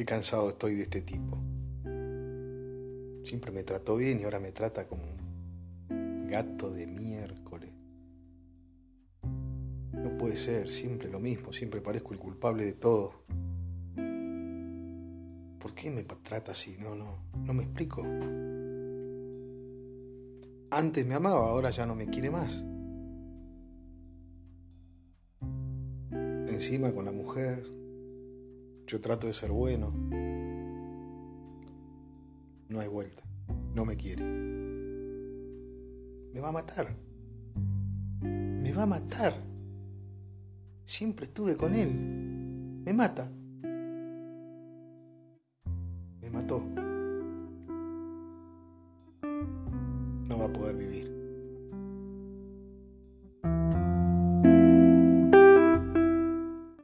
Qué cansado estoy de este tipo. Siempre me trató bien y ahora me trata como un gato de miércoles. No puede ser, siempre lo mismo, siempre parezco el culpable de todo. ¿Por qué me trata así? No, no, no me explico. Antes me amaba, ahora ya no me quiere más. Encima con la mujer, yo trato de ser bueno. No hay vuelta. No me quiere. Me va a matar. Me va a matar. Siempre estuve con él. Me mata. Me mató. No va a poder vivir.